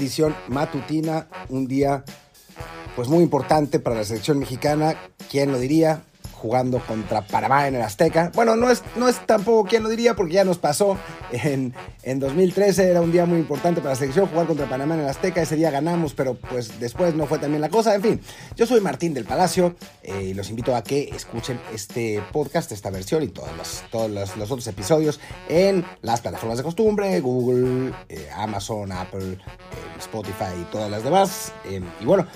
Edición matutina, un día pues muy importante para la selección mexicana, ¿quién lo diría? Jugando contra Panamá en el Azteca. Bueno, no es, no es tampoco quien lo diría porque ya nos pasó en, en 2013, era un día muy importante para la selección jugar contra Panamá en el Azteca, ese día ganamos, pero pues después no fue también la cosa. En fin, yo soy Martín del Palacio eh, y los invito a que escuchen este podcast, esta versión y todos los, todos los, otros episodios en las plataformas de costumbre, Google, eh, Amazon, Apple, eh, Spotify y todas las demás. y bueno,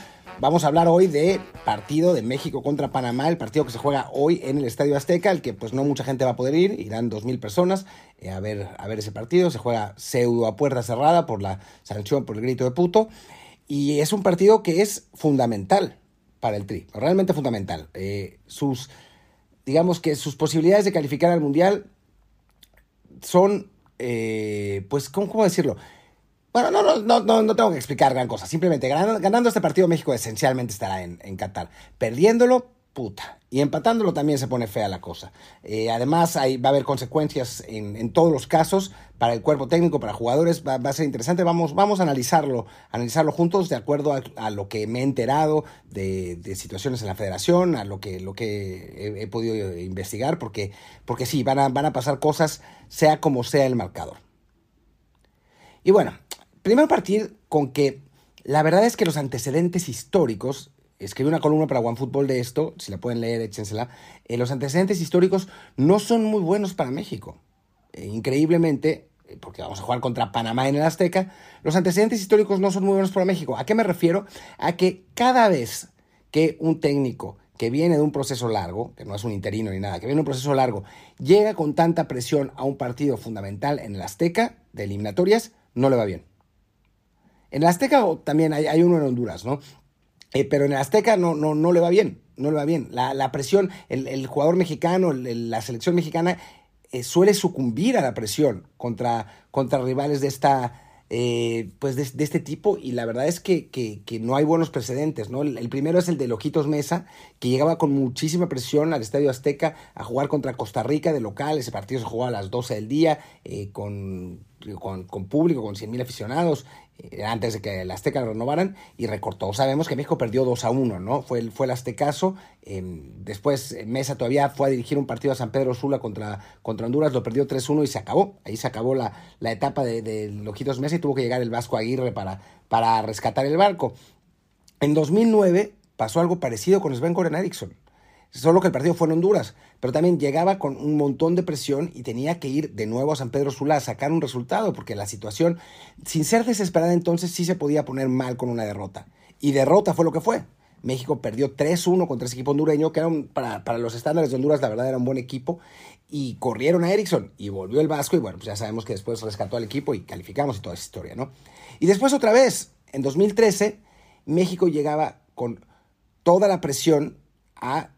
Vamos a hablar hoy de partido de México contra Panamá, el partido que se juega hoy en el Estadio Azteca, el que pues no mucha gente va a poder ir, irán 2.000 personas eh, a, ver, a ver ese partido, se juega pseudo a puerta cerrada por la sanción, por el grito de puto, y es un partido que es fundamental para el Tri, realmente fundamental. Eh, sus, digamos que sus posibilidades de calificar al Mundial son, eh, pues, ¿cómo decirlo? Bueno, no, no, no, no tengo que explicar gran cosa. Simplemente ganando, este partido México esencialmente estará en, Qatar. Perdiéndolo, puta. Y empatándolo también se pone fea la cosa. Eh, además, ahí va a haber consecuencias en, todos los casos para el cuerpo técnico, para jugadores. Va, a ser interesante. Vamos, vamos a analizarlo, analizarlo juntos de acuerdo a, lo que me he enterado de, situaciones en la federación, a lo que, lo que he, podido investigar, porque, porque sí, van a, van a pasar cosas, sea como sea el marcador. Y bueno, Primero partir con que la verdad es que los antecedentes históricos, escribí una columna para OneFootball de esto, si la pueden leer, échensela, eh, los antecedentes históricos no son muy buenos para México. Eh, increíblemente, eh, porque vamos a jugar contra Panamá en el Azteca, los antecedentes históricos no son muy buenos para México. ¿A qué me refiero? A que cada vez que un técnico que viene de un proceso largo, que no es un interino ni nada, que viene de un proceso largo, llega con tanta presión a un partido fundamental en el Azteca de eliminatorias, no le va bien. En el Azteca también hay, uno en Honduras, ¿no? Eh, pero en el Azteca no, no, no le va bien, no le va bien. La, presión, el, jugador mexicano, la selección mexicana eh, suele sucumbir a la presión contra, contra rivales de esta, eh, pues de, este tipo y la verdad es que, no hay buenos precedentes, ¿no? El, primero es el de Lojitos Mesa, que llegaba con muchísima presión al Estadio Azteca a jugar contra Costa Rica de local, ese partido se jugaba a las 12 del día, con, con, público, con 100.000 aficionados, eh, antes de que el Azteca lo renovaran y recortó. Sabemos que México perdió 2 a 1, ¿no? Fue el, fue el Aztecaso. Em, después eh, Mesa todavía fue a dirigir un partido a San Pedro Sula contra, contra Honduras, lo perdió 3-1 y se acabó. Ahí se acabó la, la etapa de, de Lojitos Mesa y tuvo que llegar el Vasco Aguirre para, para rescatar el barco. En 2009 pasó algo parecido con Sven Goran Eriksson. Solo que el partido fue en Honduras, pero también llegaba con un montón de presión y tenía que ir de nuevo a San Pedro Sula a sacar un resultado, porque la situación, sin ser desesperada entonces, sí se podía poner mal con una derrota. Y derrota fue lo que fue. México perdió 3-1 contra ese equipo hondureño, que eran, para, para, los estándares de Honduras, la verdad era un buen equipo. Y corrieron a Erickson y volvió el Vasco. Y bueno, pues ya sabemos que después rescató al equipo y calificamos y toda esa historia, ¿no? Y después otra vez, en 2013, México llegaba con toda la presión a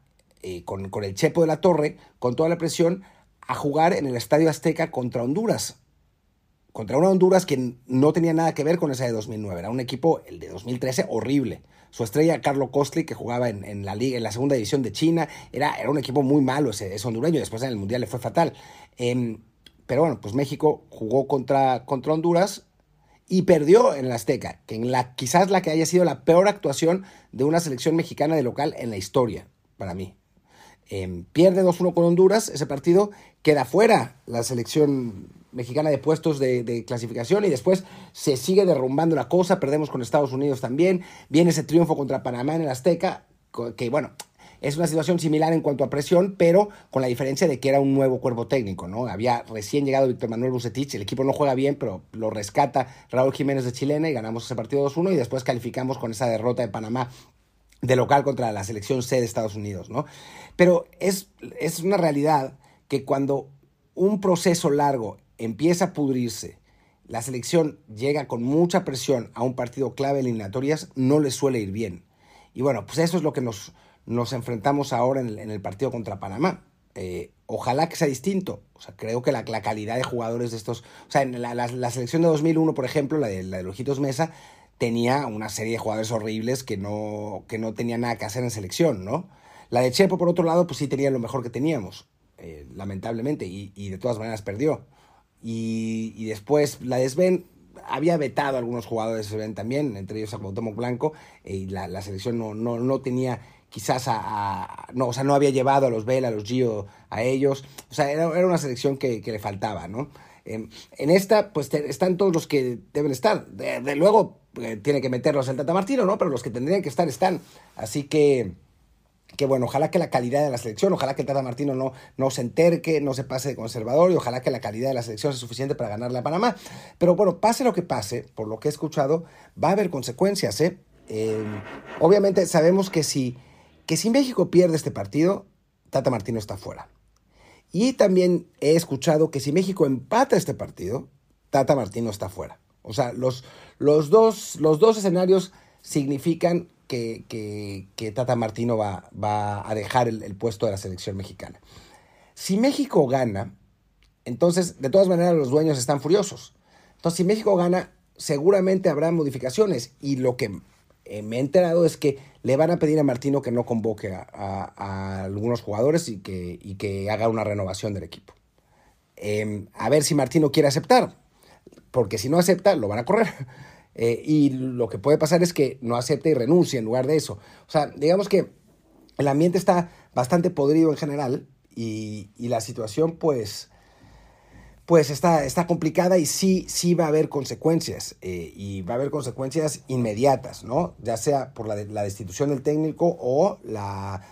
eh, con, el Chepo de la Torre, con toda la presión, a jugar en el Estadio Azteca contra Honduras. Contra una Honduras que no tenía nada que ver con esa de 2009. Era un equipo, el de 2013, horrible. Su estrella, Carlo Costly, que jugaba en, la liga, en la segunda división de China, era, era un equipo muy malo ese, ese hondureño. Después en el Mundial le fue fatal. Em, pero bueno, pues México jugó contra, contra Honduras y perdió en el Azteca, que la, quizás la que haya sido la peor actuación de una selección mexicana de local en la historia, para mí. Em, pierde 2-1 con Honduras, ese partido queda fuera. La selección mexicana de puestos de, clasificación y después se sigue derrumbando la cosa, perdemos con Estados Unidos también, viene ese triunfo contra Panamá en el Azteca, que bueno, es una situación similar en cuanto a presión, pero con la diferencia de que era un nuevo cuerpo técnico, ¿no? Había recién llegado Víctor Manuel Bucetich, el equipo no juega bien, pero lo rescata Raúl Jiménez de Chilena y ganamos ese partido 2-1 y después calificamos con esa derrota de Panamá de local contra la selección C de Estados Unidos, ¿no? Pero es, es una realidad que cuando un proceso largo empieza a pudrirse, la selección llega con mucha presión a un partido clave eliminatorias, no le suele ir bien. Y bueno, pues eso es lo que nos, nos enfrentamos ahora en el, partido contra Panamá. Eh, ojalá que sea distinto. O sea, creo que la, calidad de jugadores de estos. O sea, en la, la, selección de 2001, por ejemplo, la de, la de Mesa, tenía una serie de jugadores horribles que no, que no tenía nada que hacer en selección, ¿no? La de Chepo, por otro lado, pues sí tenía lo mejor que teníamos, eh, lamentablemente, y, de todas maneras perdió. Y, después la de Sven, había vetado a algunos jugadores se ven también, entre ellos a Cuauhtémoc Blanco, y la, la selección no, no, no tenía quizás a, no, o sea, no había llevado a los Vela, a los Gio, a ellos, o sea, era, era una selección que, que, le faltaba, ¿no? Eh, en esta, pues están todos los que deben estar, de, de luego eh, tiene que meterlos el Tata Martino, ¿no? Pero los que tendrían que estar están, así que que bueno, ojalá que la calidad de la selección, ojalá que el Tata Martino no, no se enterque, no se pase de conservador y ojalá que la calidad de la selección sea suficiente para ganarle a Panamá. Pero bueno, pase lo que pase, por lo que he escuchado, va a haber consecuencias. ¿eh? Eh, obviamente sabemos que si, que si México pierde este partido, Tata Martino está fuera. Y también he escuchado que si México empata este partido, Tata Martino está fuera. O sea, los, los, dos, los dos escenarios significan que, que, Tata Martino va, va a dejar el, el, puesto de la selección mexicana. Si México gana, entonces de todas maneras los dueños están furiosos. Entonces si México gana, seguramente habrá modificaciones y lo que eh, me he enterado es que le van a pedir a Martino que no convoque a, algunos jugadores y que, y que, haga una renovación del equipo. Eh, a ver si Martino quiere aceptar, porque si no acepta, lo van a correr. Eh, y lo que puede pasar es que no acepte y renuncie en lugar de eso. O sea, digamos que el ambiente está bastante podrido en general y la situación pues, pues está, está, complicada y sí, sí va a haber consecuencias eh, y va a haber consecuencias inmediatas, ¿no? Ya sea por la, la destitución del técnico o la,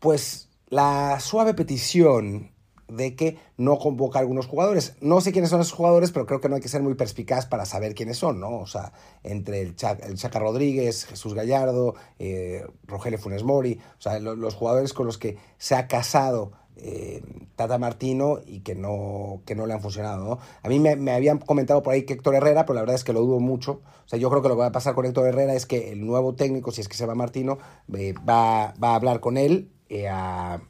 pues, la suave petición de que no convoca a algunos jugadores. No sé quiénes son esos jugadores, pero creo que no hay que ser muy perspicaz para saber quiénes son, ¿no? O sea, entre el Chaca, Rodríguez, Jesús Gallardo, eh, Rogelio Funes Mori, o sea, lo, los jugadores con los que se ha casado eh, Tata Martino y que no, que no le han funcionado, ¿no? A mí me, me, habían comentado por ahí que Héctor Herrera, pero la verdad es que lo dudo mucho. O sea, yo creo que lo que va a pasar con Héctor Herrera es que el nuevo técnico, si es que se va Martino, eh, va, va a hablar con él a,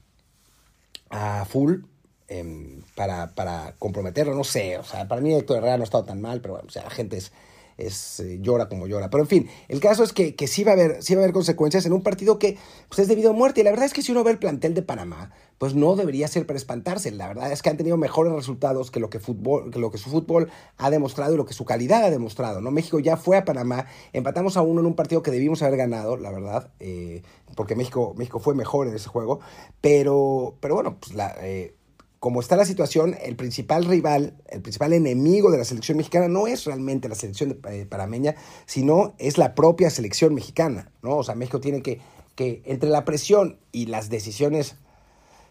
a full eh, para, para, comprometerlo, no sé, o sea, para mí Héctor Herrera no ha estado tan mal, pero bueno, o sea, la gente es, es eh, llora como llora. Pero en fin, el caso es que, que, sí, va a haber, sí va a haber consecuencias en un partido que pues, es debido a muerte. Y la verdad es que si uno ve el plantel de Panamá, pues no debería ser para espantarse. La verdad es que han tenido mejores resultados que lo que, fútbol, que lo que su fútbol ha demostrado y lo que su calidad ha demostrado. ¿no? México ya fue a Panamá, empatamos a uno en un partido que debimos haber ganado, la verdad, eh, porque México, México fue mejor en ese juego. Pero, pero bueno, pues la... Eh, como está la situación, el principal rival, el principal enemigo de la selección mexicana no es realmente la selección de, eh, parameña, sino es la propia selección mexicana, ¿no? O sea, México tiene que, que entre la presión y las decisiones,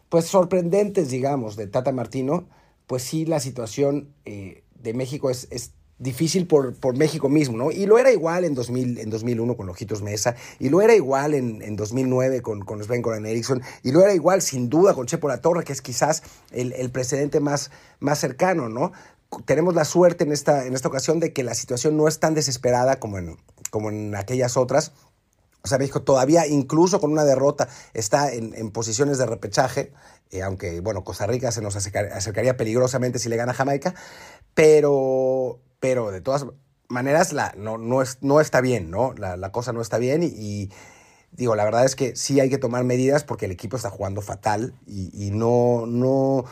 pues sorprendentes, digamos, de Tata Martino, pues sí, la situación eh, de México es, es difícil por, por, México mismo, ¿no? Y lo era igual en, 2000, en 2001 con Ojitos Mesa, y lo era igual en, en 2009 con, con Sven Goran Eriksson, y lo era igual sin duda con Chepo La Torre, que es quizás el, el precedente más, más cercano, ¿no? Tenemos la suerte en esta, en esta ocasión de que la situación no es tan desesperada como en, como en aquellas otras. O sea, México todavía, incluso con una derrota, está en, en posiciones de repechaje, eh, aunque, bueno, Costa Rica se nos acercaría, peligrosamente si le gana Jamaica, pero, pero de todas maneras la, no, no, es, no está bien, ¿no? La, cosa no está bien y, digo, la verdad es que sí hay que tomar medidas porque el equipo está jugando fatal y, no, no,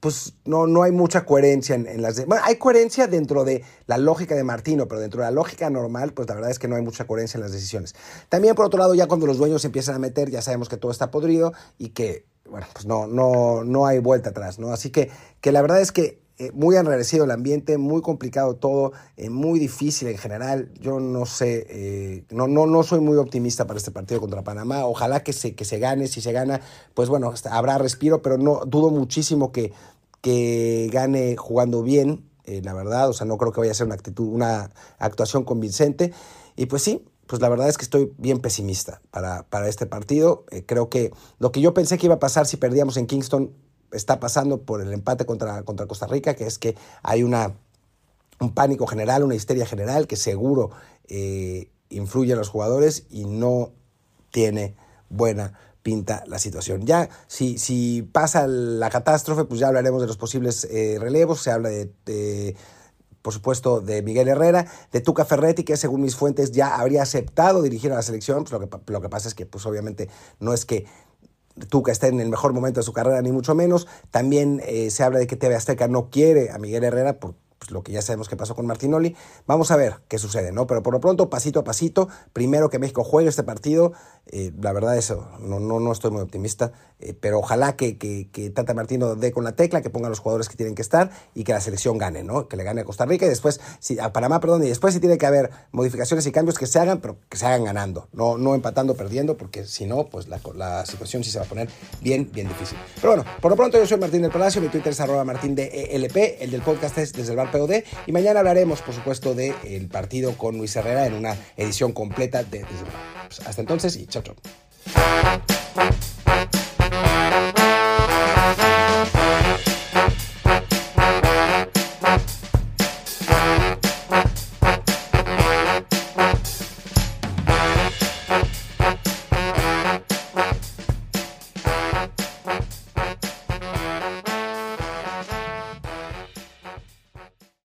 pues no, no hay mucha coherencia en, las... De, bueno, hay coherencia dentro de la lógica de Martino, pero dentro de la lógica normal, pues la verdad es que no hay mucha coherencia en las decisiones. También, por otro lado, ya cuando los dueños empiezan a meter, ya sabemos que todo está podrido y que, bueno, pues no, no, no hay vuelta atrás, ¿no? Así que, que la verdad es que eh, muy enrarecido el ambiente, muy complicado todo, eh, muy difícil en general. Yo no sé, eh, no, no, no soy muy optimista para este partido contra Panamá. Ojalá que se, que se gane, si se gana, pues bueno, habrá respiro, pero no dudo muchísimo que, que gane jugando bien, la verdad. O sea, no creo que vaya a ser una actitud, una actuación convincente. Y pues sí, pues la verdad es que estoy bien pesimista para, para este partido. Creo que lo que yo pensé que iba a pasar si perdíamos en Kingston está pasando por el empate contra, contra Costa Rica, que es que hay una, un pánico general, una histeria general que seguro eh, influye en los jugadores y no tiene buena pinta la situación. Ya, si, si pasa la catástrofe, pues ya hablaremos de los posibles eh, relevos, se habla de, por supuesto, de Miguel Herrera, de Tuca Ferretti, que según mis fuentes ya habría aceptado dirigir a la selección. Pues lo, que, lo que pasa es que, pues obviamente, no es que Tuca está en el mejor momento de su carrera, ni mucho menos. También eh, se habla de que TV Azteca no quiere a Miguel Herrera por, pues, lo que ya sabemos que pasó con Martinoli. Vamos a ver qué sucede, ¿no? Pero por lo pronto, pasito a pasito, primero que México juegue este partido, eh, la verdad eso, no, no, no estoy muy optimista, eh, pero ojalá que, que, que, Tata Martino dé con la tecla, que ponga los jugadores que tienen que estar y que la selección gane, ¿no? Que le gane a Costa Rica y después, si, a Panamá, perdón, y después si tiene que haber modificaciones y cambios que se hagan, pero que se hagan ganando, no, no empatando, perdiendo, porque si no, pues la, la situación sí se va a poner bien, bien difícil. Pero bueno, por lo pronto yo soy Martín del Palacio, mi Twitter es arroba martín de ELP, el del podcast es desde el bar POD, y mañana hablaremos, por supuesto, del partido con Luis Herrera en una edición completa de Desde. Pues hasta entonces y chao, chao.